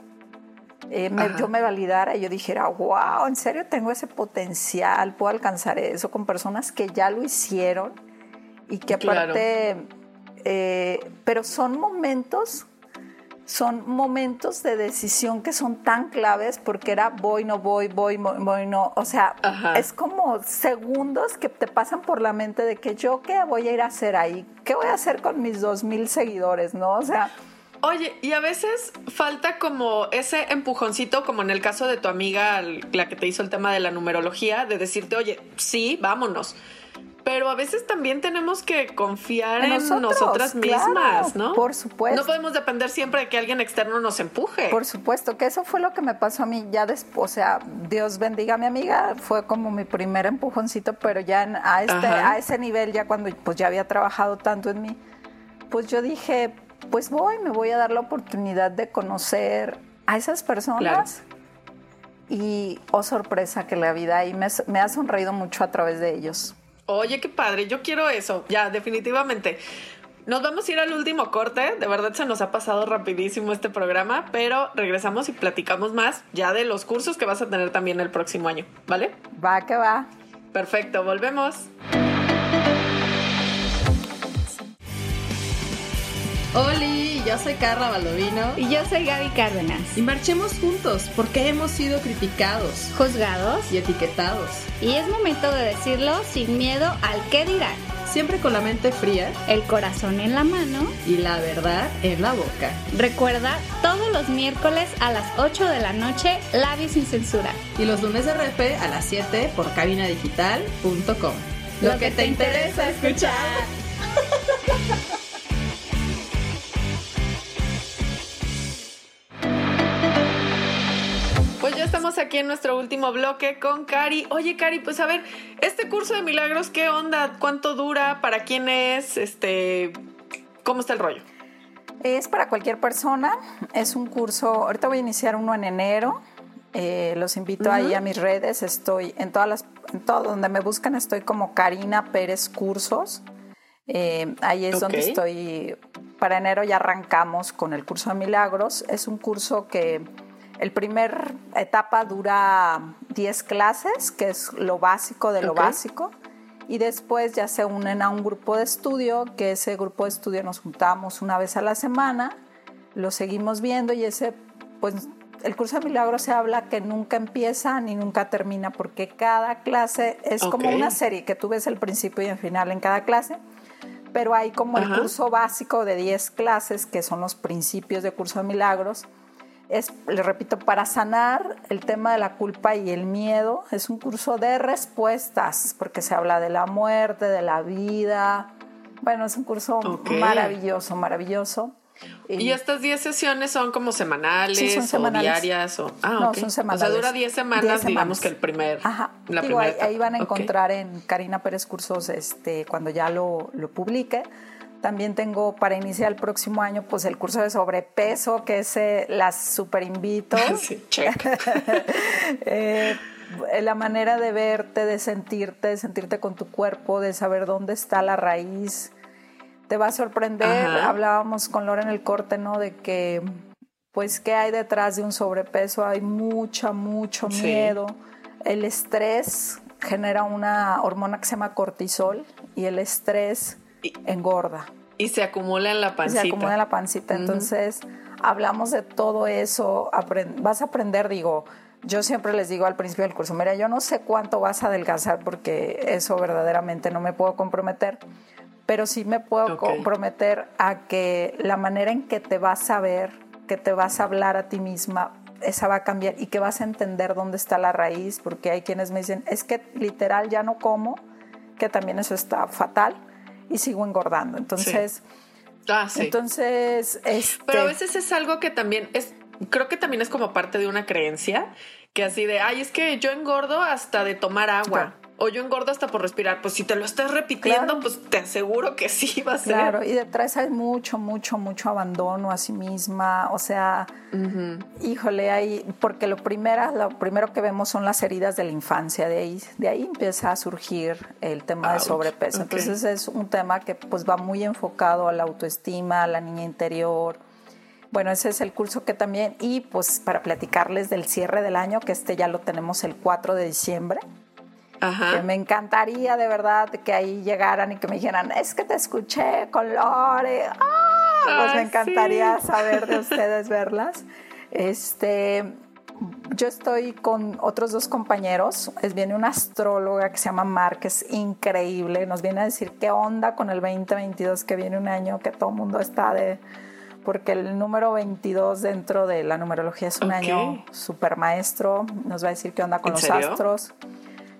eh, yo me validara y yo dijera, wow, en serio tengo ese potencial, puedo alcanzar eso con personas que ya lo hicieron y que aparte, eh, pero son momentos son momentos de decisión que son tan claves porque era voy, no voy, voy, voy, no. O sea, es como segundos que te pasan por la mente de que yo qué voy a ir a hacer ahí, qué voy a hacer con mis dos mil seguidores, ¿no? O sea... Oye, y a veces falta como ese empujoncito, como en el caso de tu amiga, la que te hizo el tema de la numerología, de decirte, oye, sí, vámonos pero a veces también tenemos que confiar en, nosotras mismas, ¿no? Por supuesto. No podemos depender siempre de que alguien externo nos empuje. Por supuesto, que eso fue lo que me pasó a mí ya después, o sea, Dios bendiga a mi amiga, fue como mi primer empujoncito, pero ya a, este, a ese nivel, ya cuando pues ya había trabajado tanto en mí, pues yo dije, pues voy, me voy a dar la oportunidad de conocer a esas personas. Y, oh sorpresa, que la vida ahí me ha sonreído mucho a través de ellos. Oye, qué padre, yo quiero eso, ya, definitivamente. Nos vamos a ir al último corte, de verdad se nos ha pasado rapidísimo este programa, pero regresamos y platicamos más ya de los cursos que vas a tener también el próximo año, ¿vale? Va que va. Perfecto, volvemos. Oli, yo soy Carla Baldovino. Y yo soy Gaby Cárdenas. Y marchemos juntos porque hemos sido criticados, juzgados y etiquetados. Y es momento de decirlo sin miedo al qué dirán. Siempre con la mente fría, el corazón en la mano y la verdad en la boca. Recuerda, todos los miércoles a las 8 de la noche, Labios sin censura. Y los lunes de repe a las 7 por cabinadigital.com. Lo, que, te interesa escuchar. estamos aquí en nuestro último bloque con Cari. Oye, Cari, pues a ver, este curso de milagros, ¿qué onda? ¿Cuánto dura? ¿Para quién es? Este, ¿Cómo está el rollo? Es para cualquier persona. Es un curso, ahorita voy a iniciar uno en enero. Eh, los invito ahí a mis redes. Estoy en todas las, en todo donde me buscan, estoy como Karina Pérez Cursos. Eh, ahí es donde estoy. Para enero ya arrancamos con el curso de milagros. Es un curso que el primer etapa dura 10 clases, que es lo básico de lo básico, y después ya se unen a un grupo de estudio, que ese grupo de estudio nos juntamos una vez a la semana, lo seguimos viendo y ese, pues el curso de milagros se habla que nunca empieza ni nunca termina, porque cada clase es como una serie que tú ves el principio y el final en cada clase, pero hay como el curso básico de 10 clases, que son los principios de curso de milagros, es, le repito, para sanar el tema de la culpa y el miedo. Es un curso de respuestas, porque se habla de la muerte, de la vida. Bueno, es un curso maravilloso, maravilloso. Y, estas 10 sesiones son como semanales, o diarias o ah, no, son semanales. O sea, dura 10 semanas, digamos que el primer Ajá. La ahí, van a encontrar en Karina Pérez Cursos este cuando ya lo, lo publique también tengo para iniciar el próximo año pues el curso de sobrepeso, que es eh, las super invito. Sí, eh, la manera de verte, de sentirte, de sentirte con tu cuerpo, de saber dónde está la raíz. Te va a sorprender. Hablábamos con Laura en el corte, ¿no? De que, pues, ¿qué hay detrás de un sobrepeso? Hay mucho, mucho miedo. El estrés genera una hormona que se llama cortisol y el estrés engorda. Y se acumula en la pancita. Se acumula en la pancita. Entonces, hablamos de todo eso. vas a aprender, digo, yo siempre les digo al principio del curso, mira, yo no sé cuánto vas a adelgazar porque eso verdaderamente no me puedo comprometer, pero sí me puedo comprometer a que la manera en que te vas a ver, que te vas a hablar a ti misma, esa va a cambiar y que vas a entender dónde está la raíz, porque hay quienes me dicen, es que literal ya no como, que también eso está fatal y sigo engordando. Entonces, ah, entonces, este... pero a veces es algo que también es, creo que también es como parte de una creencia que así de, ay, es que yo engordo hasta de tomar agua o yo engordo hasta por respirar. Pues si te lo estás repitiendo, pues te aseguro que sí va a ser. Claro, y detrás hay mucho, mucho, mucho abandono a sí misma. O sea, híjole, hay, porque lo, primero, lo primero que vemos son las heridas de la infancia. De ahí, de ahí empieza a surgir el tema de sobrepeso. Entonces es un tema que pues va muy enfocado a la autoestima, a la niña interior. Bueno, ese es el curso que también, y pues para platicarles del cierre del año, que este ya lo tenemos el 4 de diciembre. Que me encantaría de verdad que ahí llegaran y que me dijeran, es que te escuché con Lore. ¡Ah! Pues me encantaría saber de ustedes, verlas. Este, yo estoy con otros dos compañeros. Es, viene una astróloga que se llama Mar, que es increíble. Nos viene a decir qué onda con el 2022, que viene un año que todo el mundo está de... Porque el número 22 dentro de la numerología es un año super maestro. Nos va a decir qué onda con los astros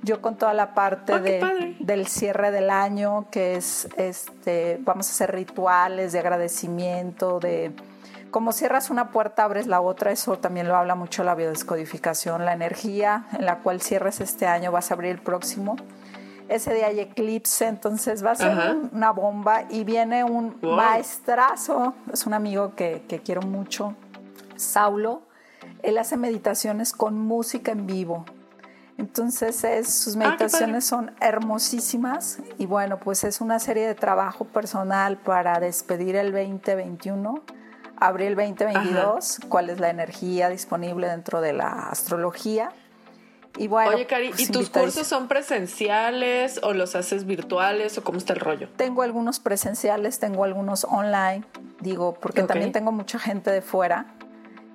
yo con toda la parte oh, de, del cierre del año, que es, este, vamos a hacer rituales de agradecimiento, de como cierras una puerta, abres la otra, eso también lo habla mucho la biodescodificación, la energía en la cual cierres este año, vas a abrir el próximo. Ese día hay eclipse, entonces va a ser una bomba y viene un maestrazo, es un amigo que, que quiero mucho, Saulo. Él hace meditaciones con música en vivo. Entonces sus ah, meditaciones son hermosísimas y bueno, pues es una serie de trabajo personal para despedir el 2021, abrir el 2022, cuál es la energía disponible dentro de la astrología. Y bueno, Oye, Cari, pues ¿y tus cursos son presenciales o los haces virtuales o cómo está el rollo? Tengo algunos presenciales, tengo algunos online, digo, porque también tengo mucha gente de fuera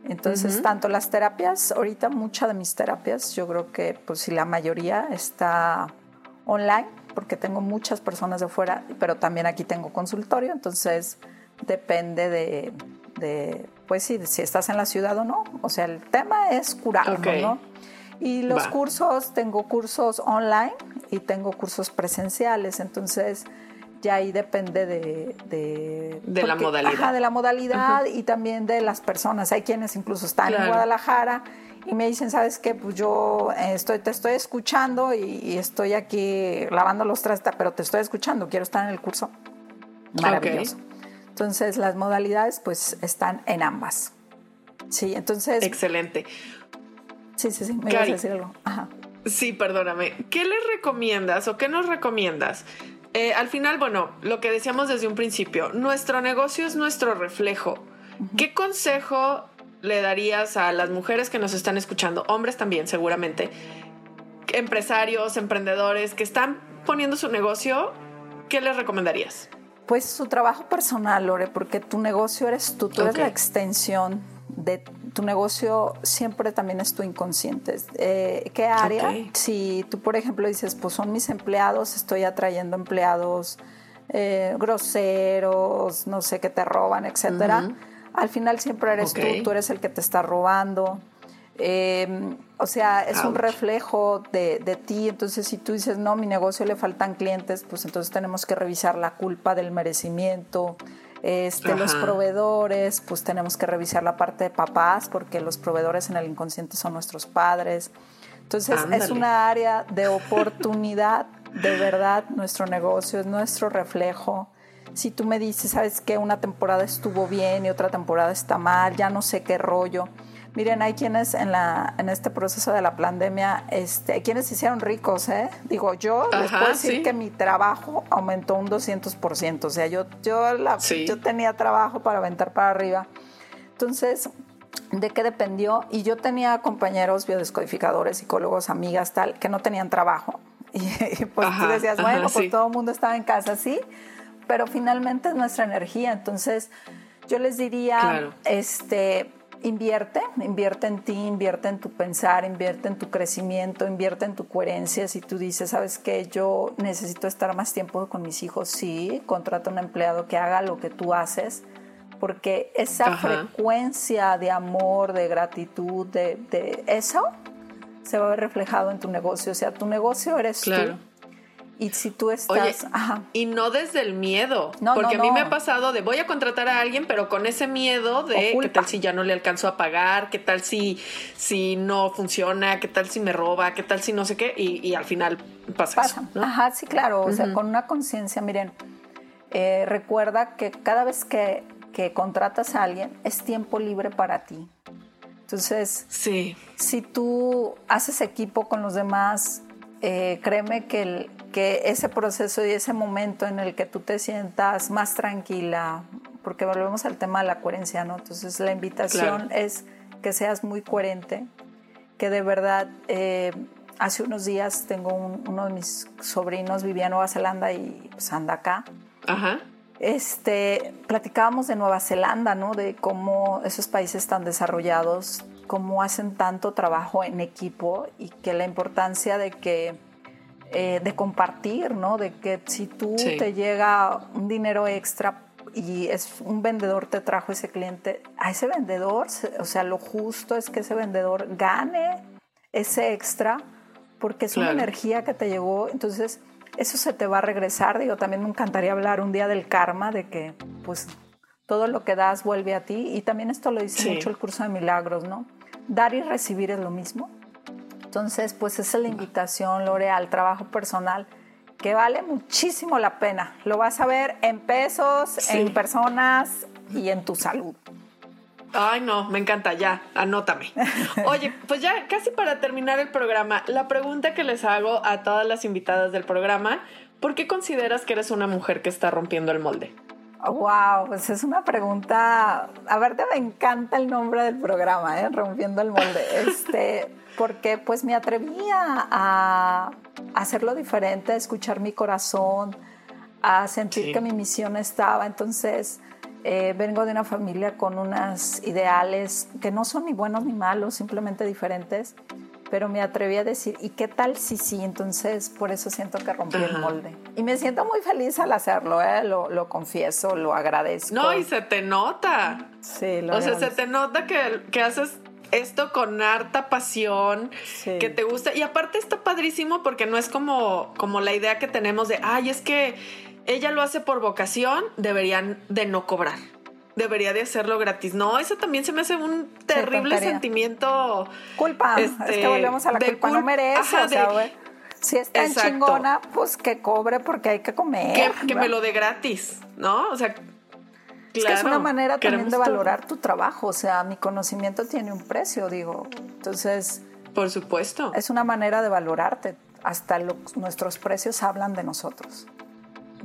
entonces, tanto las terapias, ahorita muchas de mis terapias, yo creo que pues si la mayoría está online, porque tengo muchas personas de fuera, pero también aquí tengo consultorio, entonces depende de, pues sí, si estás en la ciudad o no. O sea, el tema es curar, ¿no? Y los cursos, tengo cursos online y tengo cursos presenciales, entonces ya ahí depende de... De, la modalidad. de la modalidad y también de las personas. Hay quienes incluso están en Guadalajara y me dicen, ¿sabes qué? Pues yo estoy, te estoy escuchando y, estoy aquí lavando los trastes, pero te estoy escuchando, quiero estar en el curso. Maravilloso. Entonces, las modalidades pues están en ambas. Sí, entonces... Excelente. Sí, sí, sí, me ibas a decir algo. Ajá. Sí, perdóname. ¿Qué les recomiendas o qué nos recomiendas eh, al final, bueno, lo que decíamos desde un principio, nuestro negocio es nuestro reflejo. ¿Qué consejo le darías a las mujeres que nos están escuchando, hombres también seguramente, empresarios, emprendedores que están poniendo su negocio, ¿qué les recomendarías? Pues su trabajo personal, Lore, porque tu negocio eres tú, tú eres la extensión de tu negocio, siempre también es tu inconsciente. Eh, ¿Qué área? Si tú, por ejemplo, dices, pues son mis empleados, estoy atrayendo empleados eh, groseros, no sé, que te roban, etcétera. Al final siempre eres tú, tú eres el que te está robando. Em, o sea, es un reflejo de, de, ti. Entonces, si tú dices, no, mi negocio le faltan clientes, pues entonces tenemos que revisar la culpa del merecimiento. Este, los proveedores, pues tenemos que revisar la parte de papás, porque los proveedores en el inconsciente son nuestros padres. Entonces, es una área de oportunidad. De verdad, nuestro negocio es nuestro reflejo si tú me dices, sabes que una temporada estuvo bien y otra temporada está mal, ya no sé qué rollo, Miren, hay quienes en, la, en este proceso de la pandemia, este, hay quienes se hicieron ricos, ¿eh? Digo, yo les puedo decir que mi trabajo aumentó un 200%, o sea, yo, yo, la, yo tenía trabajo para aventar para arriba. Entonces, ¿de qué dependió? Y yo tenía compañeros biodescodificadores, psicólogos, amigas, tal, que no tenían trabajo. Y, pues tú decías, bueno, pues todo el mundo estaba en casa, sí, pero finalmente es nuestra energía. Entonces, yo les diría, este Invierte, invierte en ti, invierte en tu pensar, invierte en tu crecimiento, invierte en tu coherencia. Si tú dices, sabes que yo necesito estar más tiempo con mis hijos, sí, contrata un empleado que haga lo que tú haces, porque esa frecuencia de amor, de gratitud, de, eso se va a ver reflejado en tu negocio. O sea, tu negocio eres tú y si tú estás... Y no desde el miedo. porque a mí me ha pasado de voy a contratar a alguien, pero con ese miedo de qué tal si ya no le alcanzo a pagar, qué tal si, si no funciona, qué tal si me roba, qué tal si no sé qué, y, al final pasa, Eso, Ajá, sí, claro. O sea, con una conciencia, miren, eh, recuerda que cada vez que, que contratas a alguien es tiempo libre para ti. Entonces, sí. si tú haces equipo con los demás, eh, créeme que, el, que ese proceso y ese momento en el que tú te sientas más tranquila, porque volvemos al tema de la coherencia, ¿no? Entonces la invitación es que seas muy coherente, que de verdad, eh, hace unos días tengo uno de mis sobrinos, vivía en Nueva Zelanda y pues anda acá. Ajá. Este, platicábamos de Nueva Zelanda, ¿no? De cómo esos países tan desarrollados cómo hacen tanto trabajo en equipo y que la importancia de que eh, de compartir, ¿no? De que si tú te llega un dinero extra y es un vendedor te trajo ese cliente, a ese vendedor, o sea, lo justo es que ese vendedor gane ese extra porque es una energía que te llegó, entonces eso se te va a regresar. Digo, también me encantaría hablar un día del karma, de que pues todo lo que das vuelve a ti y también esto lo dice mucho el curso de milagros, ¿no? dar y recibir es lo mismo. Entonces, pues esa es la invitación, Lore, al trabajo personal, que vale muchísimo la pena. Lo vas a ver en pesos, en personas y en tu salud. Ay, no, me encanta, ya, anótame. Oye, pues ya casi para terminar el programa, la pregunta que les hago a todas las invitadas del programa, ¿por qué consideras que eres una mujer que está rompiendo el molde? Wow, pues es una pregunta. A ver, me encanta el nombre del programa, ¿eh? Rompiendo el molde. Este, porque pues me atrevía a hacerlo diferente, a escuchar mi corazón, a sentir que mi misión estaba. Entonces, eh, vengo de una familia con unas ideales que no son ni buenos ni malos, simplemente diferentes pero me atreví a decir, ¿y qué tal si sí? Entonces, por eso siento que rompí el molde. Y me siento muy feliz al hacerlo, ¿eh? lo, confieso, lo agradezco. No, y se te nota. Sí, lo O sea, se te nota que, que haces esto con harta pasión, que te gusta. Y aparte está padrísimo porque no es como, como la idea que tenemos de, ay, es que ella lo hace por vocación, deberían de no cobrar debería de hacerlo gratis. No, eso también se me hace un terrible sentimiento. Culpa. es que este, volvemos a la culpa. no merece. o sea, si es tan chingona, pues que cobre porque hay que comer. Que, me lo dé gratis, ¿no? O sea, es que es una manera también de valorar tu trabajo. O sea, mi conocimiento tiene un precio, digo. Entonces. Por supuesto. Es una manera de valorarte. Hasta nuestros precios hablan de nosotros.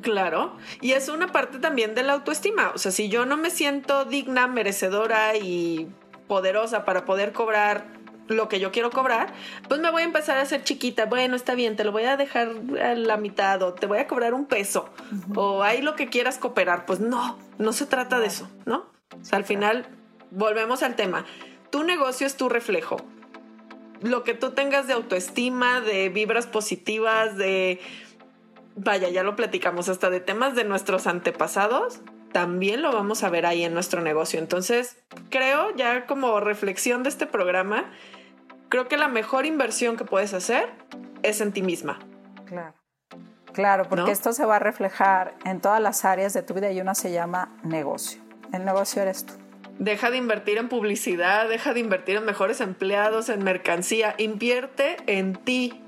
Claro, y es una parte también de la autoestima. O sea, si yo no me siento digna, merecedora y poderosa para poder cobrar lo que yo quiero cobrar, pues me voy a empezar a hacer chiquita. Bueno, está bien, te lo voy a dejar a la mitad o te voy a cobrar un peso o hay lo que quieras cooperar. Pues no, no se trata de eso, ¿no? O sea, al final volvemos al tema. Tu negocio es tu reflejo. Lo que tú tengas de autoestima, de vibras positivas, de... Vaya, ya lo platicamos, hasta de temas de nuestros antepasados, también lo vamos a ver ahí en nuestro negocio. Entonces, creo ya como reflexión de este programa, creo que la mejor inversión que puedes hacer es en ti misma. Claro. Claro, porque esto se va a reflejar en todas las áreas de tu vida y una se llama negocio. El negocio eres tú. Deja de invertir en publicidad, deja de invertir en mejores empleados, en mercancía, invierte en ti,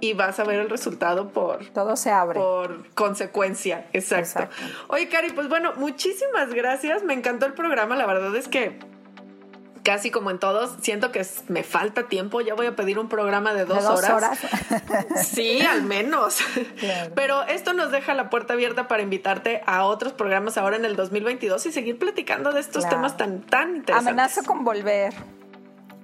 y vas a ver el resultado por... Todo se abre. Por consecuencia, exacto. Oye, Cari, pues bueno, muchísimas gracias. Me encantó el programa. La verdad es que casi como en todos, siento que me falta tiempo. Ya voy a pedir un programa de dos, horas. sí, al menos. Pero esto nos deja la puerta abierta para invitarte a otros programas ahora en el 2022 y seguir platicando de estos temas tan, tan interesantes. Amenazo con volver.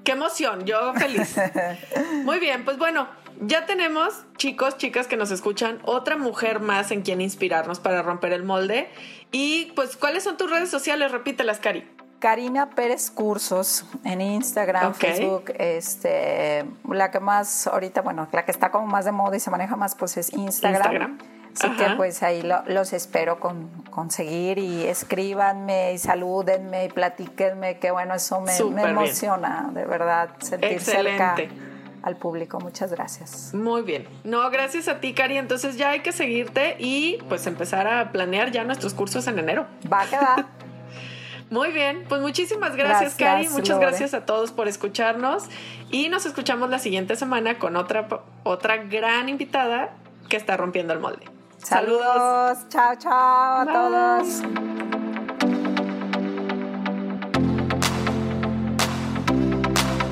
Qué emoción, yo feliz. Muy bien, pues bueno, ya tenemos, chicos, chicas que nos escuchan, otra mujer más en quien inspirarnos para romper el molde. Y pues, ¿cuáles son tus redes sociales? Repítelas, Cari. Karina Pérez Cursos en Instagram, Facebook, este, la que más ahorita, bueno, la que está como más de moda y se maneja más, pues es Instagram. Así que pues ahí los espero con, conseguir y escríbanme y salúdenme y platíquenme, que bueno, eso me, emociona, de verdad, sentir cerca al público. Muchas gracias. Muy bien. No, gracias a ti, Cari. Entonces ya hay que seguirte y pues empezar a planear ya nuestros cursos en enero. Va a quedar. Muy bien, pues muchísimas gracias, Cari. Muchas gracias a todos por escucharnos y nos escuchamos la siguiente semana con otra, otra gran invitada que está rompiendo el molde. Saludos. Chao, chao a todos.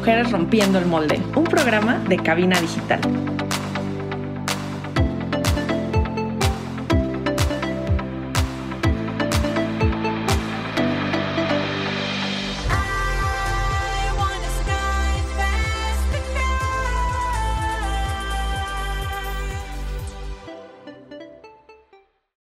Rompiendo el Molde, un programa de cabina digital.